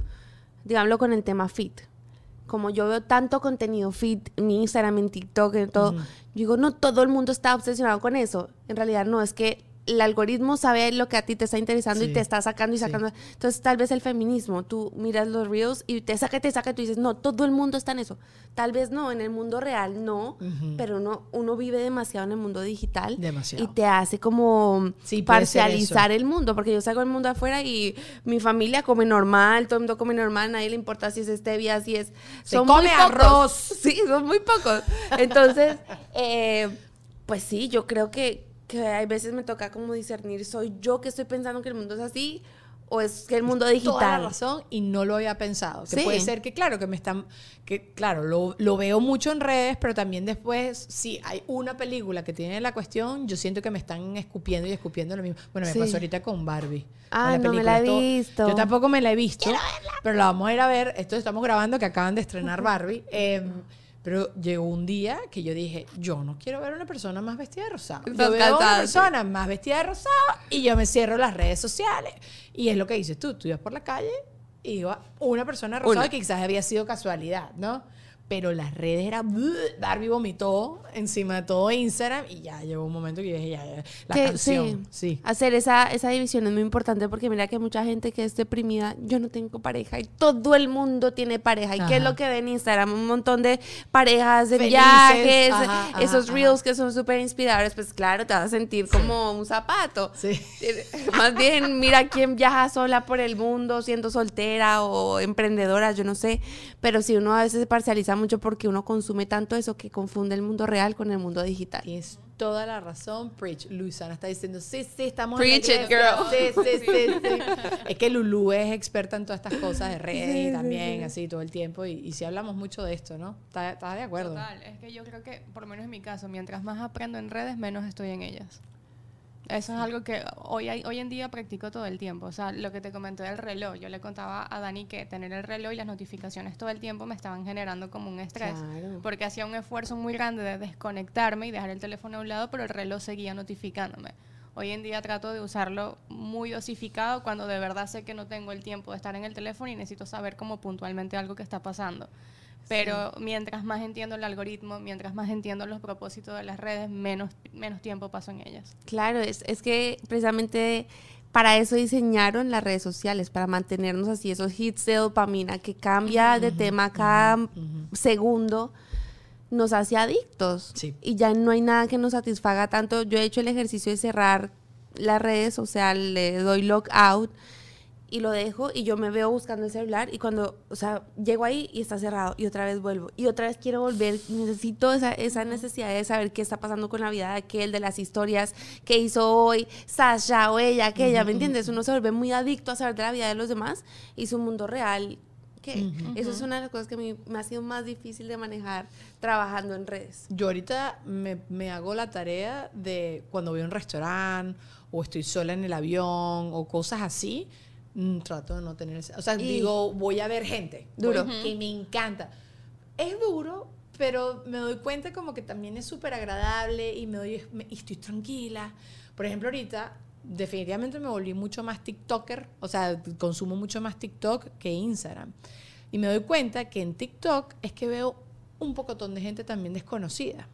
digámoslo con el tema fit. Como yo veo tanto contenido fit en mi Instagram, en TikTok, en todo, yo digo, no todo el mundo está obsesionado con eso. En realidad no, es que el algoritmo sabe lo que a ti te está interesando Sí. y te está sacando y Sí. sacando. Entonces, tal vez el feminismo, tú miras los reels y te saca, te saca, y tú dices, no, todo el mundo está en eso. Tal vez no, en el mundo real no, pero uno, uno vive demasiado en el mundo digital Demasiado. y te hace como Sí, parcializar el mundo, porque yo salgo del mundo afuera y mi familia come normal, todo el mundo come normal, nadie le importa si es stevia, si es... Se muy come arroz. Sí, son muy pocos. Entonces, eh, pues sí, yo creo que, que hay veces me toca como discernir, ¿soy yo que estoy pensando que el mundo es así o es que el mundo Toda la digital? razón y no lo había pensado. Que Sí. puede ser que, claro, que me están. que Claro, lo, lo veo mucho en redes, pero también después, si hay una película que tiene la cuestión, yo siento que me están escupiendo y escupiendo lo mismo. Bueno, me Sí. pasó ahorita con Barbie. Ah, con no me la he visto. Yo tampoco me la he visto, pero la vamos a ir a ver. Esto estamos grabando que acaban de estrenar Barbie. Em, pero llegó un día que yo dije, yo no quiero ver a una persona más vestida de rosado. Yo veo a una persona más vestida de rosado y yo me cierro las redes sociales. Y es lo que dices tú, tú ibas por la calle y iba una persona rosada que quizás había sido casualidad, ¿no? Pero las redes eran... Barbie vomitó encima de todo Instagram y ya llegó un momento que yo dije, ya, ya, la Que- canción. Sí. Hacer esa, esa división es muy importante porque mira que mucha gente que es deprimida, yo no tengo pareja y todo el mundo tiene pareja. ¿Y qué es lo que ven en Instagram? Un montón de parejas, de Felices, viajes, ajá, esos ajá. reels que son súper inspiradores, pues claro, te vas a sentir como un zapato. Sí. Más bien, mira quién viaja sola por el mundo, siendo soltera o emprendedora, yo no sé. Pero si uno a veces parcializa mucho porque uno consume tanto eso que confunde el mundo real con el mundo digital. Tienes toda la razón, Preach. Luisana está diciendo, sí, sí, estamos Preach en la it, girl. Sí, sí, sí, sí. Es que Lulu es experta en todas estas cosas de redes Sí, y también sí. así todo el tiempo. Y, y sí hablamos mucho de esto, ¿no? ¿Estás estás de acuerdo? Total, es que yo creo que, por lo menos en mi caso, mientras más aprendo en redes, menos estoy en ellas. Eso es algo que hoy, hoy en día practico todo el tiempo. O sea, lo que te comenté del reloj, yo le contaba a Dani que tener el reloj y las notificaciones todo el tiempo me estaban generando como un estrés. Claro. Porque hacía un esfuerzo muy grande de desconectarme y dejar el teléfono a un lado, pero el reloj seguía notificándome. Hoy en día trato de usarlo muy dosificado cuando de verdad sé que no tengo el tiempo de estar en el teléfono y necesito saber como puntualmente algo que está pasando. Pero mientras más entiendo el algoritmo, mientras más entiendo los propósitos de las redes, menos, menos tiempo paso en ellas. Claro, es, es que precisamente para eso diseñaron las redes sociales, para mantenernos así, esos hits de dopamina que cambia de tema cada segundo, nos hace adictos. Sí. Y ya no hay nada que nos satisfaga tanto. Yo he hecho el ejercicio de cerrar las redes, o sea, le doy lock out y lo dejo y yo me veo buscando el celular y cuando, o sea, llego ahí y está cerrado y otra vez vuelvo y otra vez quiero volver, necesito esa, esa necesidad de saber qué está pasando con la vida de aquel, de las historias que hizo hoy Sasha o ella, aquella, ¿me entiendes? Uno se vuelve muy adicto a saber de la vida de los demás y su mundo real. que Eso es una de las cosas que mí me ha sido más difícil de manejar trabajando en redes. Yo ahorita me, me hago la tarea de cuando voy a un restaurante o estoy sola en el avión o cosas así, mm, trato de no tener ese- O sea, Y- digo, voy a ver gente. Duro. voy- Que me encanta. Es duro, pero me doy cuenta como que también es súper agradable y me doy me- y estoy tranquila. Por ejemplo, ahorita definitivamente me volví mucho más TikToker, o sea, consumo mucho más TikTok que Instagram. Y me doy cuenta que en TikTok es que veo un pocotón de gente también desconocida.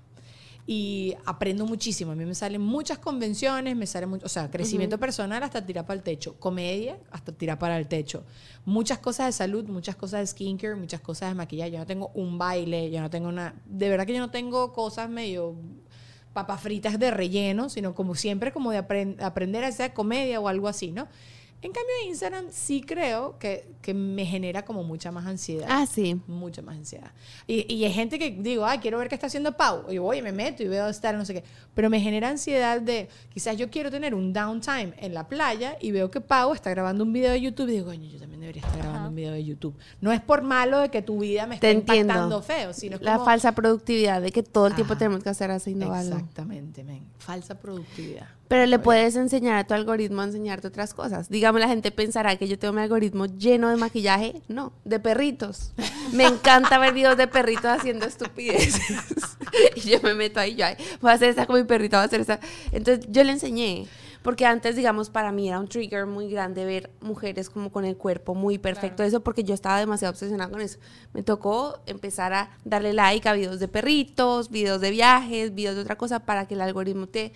Y aprendo muchísimo. A mí me salen muchas convenciones, me sale mucho, o sea, crecimiento personal hasta tirar para el techo, comedia hasta tirar para el techo, muchas cosas de salud, muchas cosas de skincare, muchas cosas de maquillaje. Yo no tengo un baile, yo no tengo una, de verdad que yo no tengo cosas medio papas fritas de relleno, sino como siempre como de aprender a hacer comedia o algo así, ¿no? En cambio, Instagram sí creo que, que, me genera como mucha más ansiedad. Ah, sí. Mucha más ansiedad. Y, y hay gente que digo, ay, quiero ver qué está haciendo Pau. Y voy y me meto y veo estar, no sé qué. Pero me genera ansiedad de, quizás yo quiero tener un downtime en la playa y veo que Pau está grabando un video de YouTube y digo, coño, yo también debería estar grabando un video de YouTube. No es por malo de que tu vida me esté impactando feo, sino La falsa productividad de que todo el tiempo tenemos que hacer así innovando. Exactamente, men. Falsa productividad. Pero le puedes enseñar a tu algoritmo a enseñarte otras cosas. Digamos, la gente pensará que yo tengo mi algoritmo lleno de maquillaje. No, de perritos. Me encanta ver videos de perritos haciendo estupideces. y yo me meto ahí, yo, voy a hacer esta con mi perrito, voy a hacer esta. Entonces, yo le enseñé. Porque antes, digamos, para mí era un trigger muy grande ver mujeres como con el cuerpo muy perfecto. Eso porque yo estaba demasiado obsesionada con eso. Me tocó empezar a darle like a videos de perritos, videos de viajes, videos de otra cosa para que el algoritmo te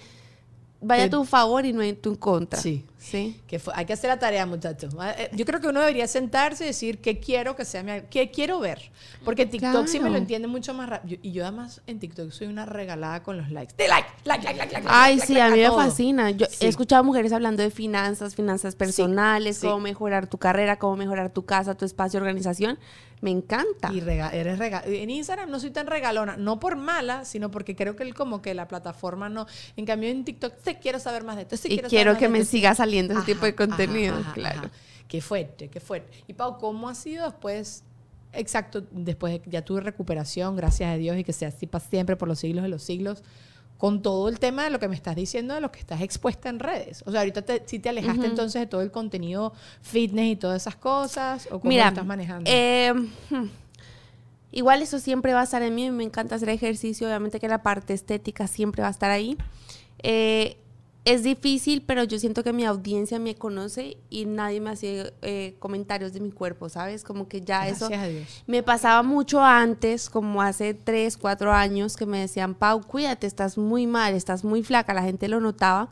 vaya a tu favor y no en tu contra. Sí. Sí. Que hay que hacer la tarea, muchachos. Ah, eh, yo creo que uno debería sentarse y decir qué quiero que sea mi, qué quiero ver. Porque TikTok sí me lo entiende mucho más rápido. Y yo además en TikTok soy una regalada con los likes. De like, like, like, like, like. Ay, sí, a mí me fascina. Yo he escuchado mujeres hablando de finanzas, finanzas personales, cómo mejorar tu carrera, cómo mejorar tu casa, tu espacio, organización. Me encanta. Y eres regal en Instagram no soy tan regalona, no por mala, sino porque creo que el, como que la plataforma no. En cambio en TikTok te quiero saber más de esto. y quiero, que me sigas saliendo ese tipo de contenido, claro. Qué fuerte, qué fuerte. Y Pau, ¿cómo ha sido después? Exacto, después de, ya tuve recuperación, gracias a Dios, y que sea así para siempre, por los siglos de los siglos, con todo el tema de lo que me estás diciendo, de lo que estás expuesta en redes. O sea, ahorita sí te alejaste entonces de todo el contenido fitness y todas esas cosas, o cómo lo estás manejando. Eh, hmm, igual eso siempre va a estar en mí, me encanta hacer ejercicio, obviamente que la parte estética siempre va a estar ahí. Eh, es difícil, pero yo siento que mi audiencia me conoce y nadie me hace eh, comentarios de mi cuerpo, ¿sabes? Como que ya eso me pasaba mucho antes, como hace tres, cuatro años, que me decían, Pau, cuídate, estás muy mal, estás muy flaca, la gente lo notaba.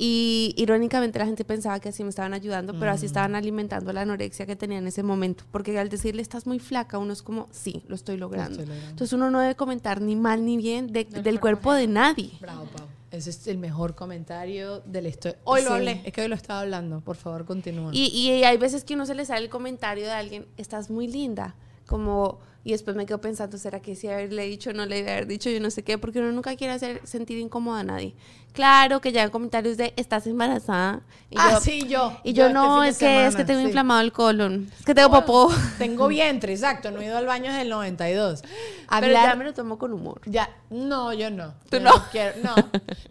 Y irónicamente la gente pensaba que así me estaban ayudando, pero así mm. estaban alimentando la anorexia que tenía en ese momento. Porque al decirle estás muy flaca, uno es como, sí, lo estoy logrando. Entonces uno no debe comentar ni mal ni bien del cuerpo de nadie. Bravo, Pau. Ese es el mejor comentario de la historia. Hoy lo hablé, es que hoy lo estaba hablando. Por favor, continúa. Y, y hay veces que uno se le sale el comentario de alguien, estás muy linda. Como y después me quedo pensando, ¿será que si haberle dicho no le haber dicho yo no sé qué? Porque uno nunca quiere hacer sentir incómoda a nadie. Claro que llegan comentarios de, ¿estás embarazada? Y ah, yo, sí, yo. Y yo, este no, es que, es que tengo inflamado el colon. Es que tengo popó. Tengo vientre, exacto. No he ido al baño desde el 92. Pero ya me lo tomo con humor. Ya, no, yo no. ¿Tú no? No,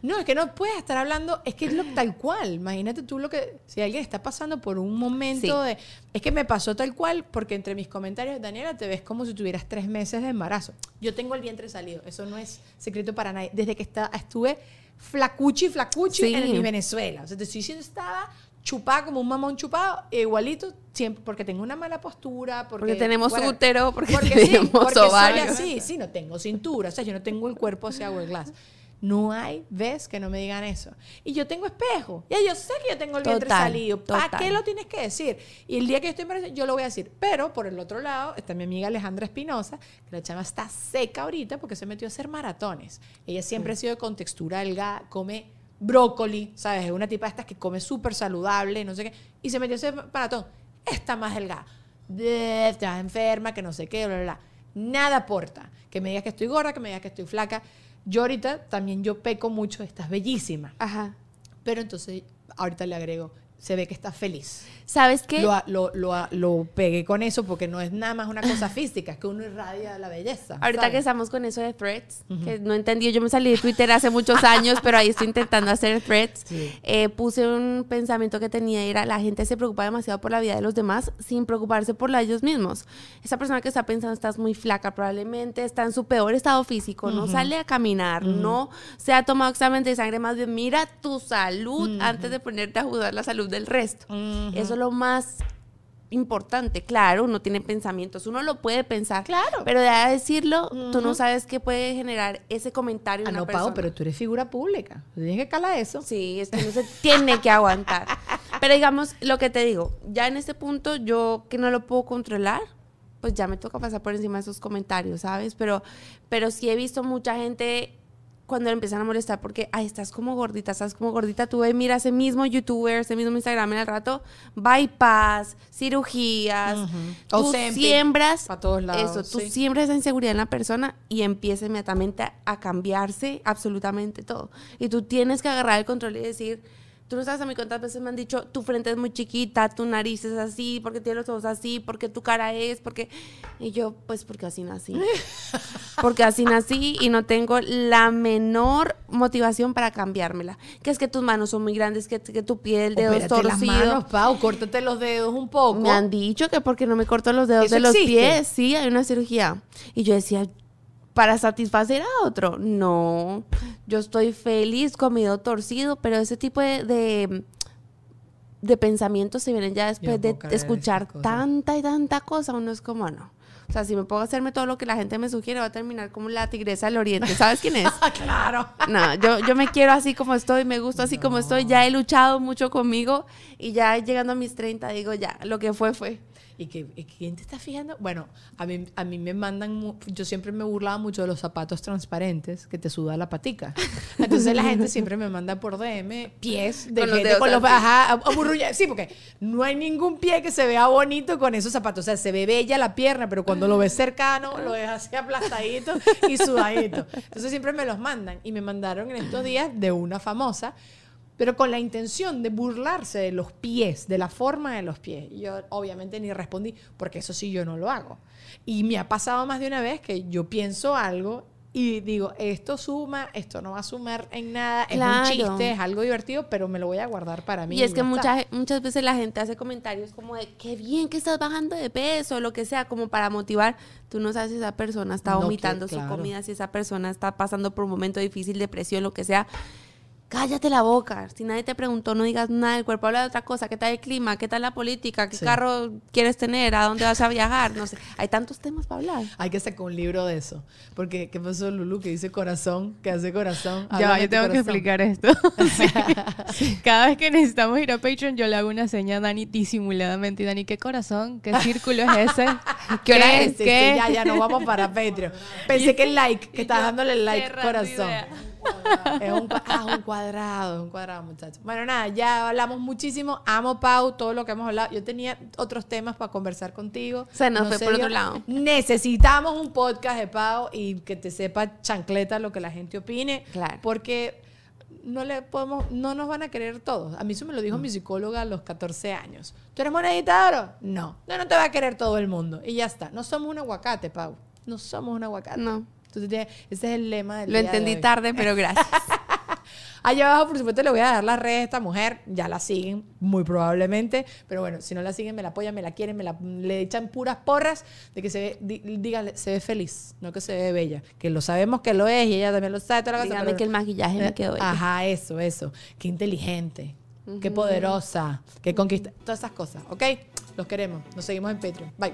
no. es que no puedes estar hablando, es que es lo tal cual. Imagínate tú lo que, si alguien está pasando por un momento de, es que me pasó tal cual, porque entre mis comentarios, Daniela, te ves como si tuvieras tres meses de embarazo. Yo tengo el vientre salido, eso no es secreto para nadie. Desde que está, estuve flacuchi, flacuchi en mi Venezuela. O sea, te estoy diciendo, estaba chupada como un mamón chupado, igualito, siempre, porque tengo una mala postura, porque, tenemos útero, porque, tenemos porque Sí, sí, no tengo cintura, o sea, yo no tengo el cuerpo hacia hourglass. No hay vez que no me digan eso. Y yo tengo espejo. Ya yo sé que yo tengo el vientre salido. ¿Para qué lo tienes que decir? Y el día que yo estoy embarazada, yo lo voy a decir. Pero por el otro lado está mi amiga Alejandra Espinosa, que la chama está seca ahorita porque se metió a hacer maratones. Ella siempre ha sido de contextura delgada, come brócoli, ¿sabes? Es una tipa de estas que come súper saludable, no sé qué. Y se metió a hacer maratón. Está más delgada. Está enferma, que no sé qué, bla, bla, bla. Nada aporta. Que me digas que estoy gorda, que me digas que estoy flaca. Yo ahorita también yo peco mucho, estás bellísima. Ajá. Pero entonces ahorita le agrego, se ve que estás feliz. ¿Sabes qué? Lo, lo, lo, lo, pegué con eso porque no es nada más una cosa física, es que uno irradia la belleza. Ahorita que estamos con eso de threads, que no entendí, yo me salí de Twitter hace muchos años, pero ahí estoy intentando hacer threads. Eh, puse un pensamiento que tenía, era la gente se preocupa demasiado por la vida de los demás sin preocuparse por la de ellos mismos. Esa persona que está pensando, estás muy flaca, probablemente está en su peor estado físico, no sale a caminar, no se ha tomado examen de sangre, más bien mira tu salud antes de ponerte a juzgar la salud del resto. Eso lo más importante. Claro, uno tiene pensamientos, uno lo puede pensar. Claro. Pero de a decirlo, tú no sabes qué puede generar ese comentario en Ah, una no, persona. Pau, pero tú eres figura pública. Tienes que calar eso. Sí, es que no se tiene que aguantar. Pero digamos, lo que te digo, ya en este punto yo que no lo puedo controlar, pues ya me toca pasar por encima de esos comentarios, ¿sabes? Pero, pero sí he visto mucha gente cuando le empiezan a molestar porque, ay, estás como gordita, estás como gordita. Tú ves, mira, ese mismo youtuber, ese mismo Instagram en el rato, bypass, cirugías. Tú Ozempic, siembras pa' todos lados, eso, tú sí. siembras esa inseguridad en la persona y empieza inmediatamente a, a cambiarse absolutamente todo. Y tú tienes que agarrar el control y decir, tú no sabes a mí cuántas veces me han dicho, tu frente es muy chiquita, tu nariz es así, porque tienes los ojos así, porque tu cara es, porque... Y yo, pues porque así nací. porque así nací y no tengo la menor motivación para cambiármela. Que es que tus manos son muy grandes, que, que tu piel, dedos Opérate las torcidos. manos, Pau, córtate los dedos un poco. Me han dicho que porque no me corto los dedos ¿Eso de los existe? pies, sí, hay una cirugía. Y yo decía, para satisfacer a otro, no. Yo estoy feliz con mi dedo torcido, pero ese tipo de, de, de pensamientos se vienen ya después de escuchar tanta y tanta cosa. Uno es como, no. O sea, si me puedo hacerme todo lo que la gente me sugiere, va a terminar como la tigresa del oriente. ¿Sabes quién es? Claro. No, yo, yo me quiero así como estoy, me gusta así como estoy. Ya he luchado mucho conmigo y ya llegando a mis 30 digo, ya, lo que fue, fue. ¿Y que, y quién te está fijando? Bueno, a mí, a mí me mandan, yo siempre me burlaba mucho de los zapatos transparentes que te suda la patica. Entonces la gente siempre me manda por DM pies de Con los gente dedos con los ajá, Sí, porque no hay ningún pie que se vea bonito con esos zapatos. O sea, se ve bella la pierna, pero cuando lo ves cercano, lo ves así aplastadito y sudadito. Entonces siempre me los mandan. Y me mandaron en estos días de una famosa pero con la intención de burlarse de los pies, de la forma de los pies. Y yo obviamente ni respondí, porque eso sí yo no lo hago. Y me ha pasado más de una vez que yo pienso algo y digo, esto suma, esto no va a sumar en nada, Claro. es un chiste, es algo divertido, pero me lo voy a guardar para mí. Y es que muchas, muchas veces la gente hace comentarios como de qué bien que estás bajando de peso, lo que sea, como para motivar. Tú no sabes si esa persona está No, que- vomitando su claro. comida, si esa persona está pasando por un momento difícil, depresión, lo que sea. Cállate la boca. Si nadie te preguntó, no digas nada. El cuerpo habla de otra cosa. ¿Qué tal el clima? ¿Qué tal la política? ¿Qué Sí. carro quieres tener? ¿A dónde vas a viajar? No sé. Hay tantos temas para hablar. Hay que sacar un libro de eso. Porque, ¿qué pasó, Lulu? Que dice corazón, que hace corazón. Ya, Háblame yo tengo que explicar esto. Sí. Cada vez que necesitamos ir a Patreon, yo le hago una seña a Dani disimuladamente. Y Dani, ¿qué corazón? ¿Qué círculo es ese? ¿Qué hora ¿Qué? es? ¿Qué? sí, ya, ya, no vamos para Patreon. Pensé que el like, que estás dándole el like, corazón. idea. Es un, ah, un cuadrado, es un cuadrado, muchachos. Bueno, nada, ya hablamos muchísimo. Amo, Pau, todo lo que hemos hablado. Yo tenía otros temas para conversar contigo. Se nos fue por otro lado. Necesitamos un podcast de Pau y que te sepa chancleta lo que la gente opine. Claro. Porque no le podemos, no nos van a querer todos. A mí eso me lo dijo mi psicóloga a los 14 años. ¿Tú eres monedita de oro? No. No, no te va a querer todo el mundo. Y ya está. No somos un aguacate, Pau. No somos un aguacate. No. Entonces, ese es el lema del Lo día de entendí hoy. tarde, pero gracias. Allá abajo, por supuesto, le voy a dar las redes a esta mujer. Ya la siguen, muy probablemente. Pero bueno, si no la siguen, me la apoyan, me la quieren, me la, le echan puras porras de que se ve, di- díganle, se ve feliz, no que se ve bella. Que lo sabemos que lo es y ella también lo sabe. Toda la cosa, Dígame pero- que el maquillaje me quedó bello. Ajá, eso, eso. Qué inteligente, qué poderosa, qué conquista. Todas esas cosas, ¿ok? Los queremos. Nos seguimos en Patreon. Bye.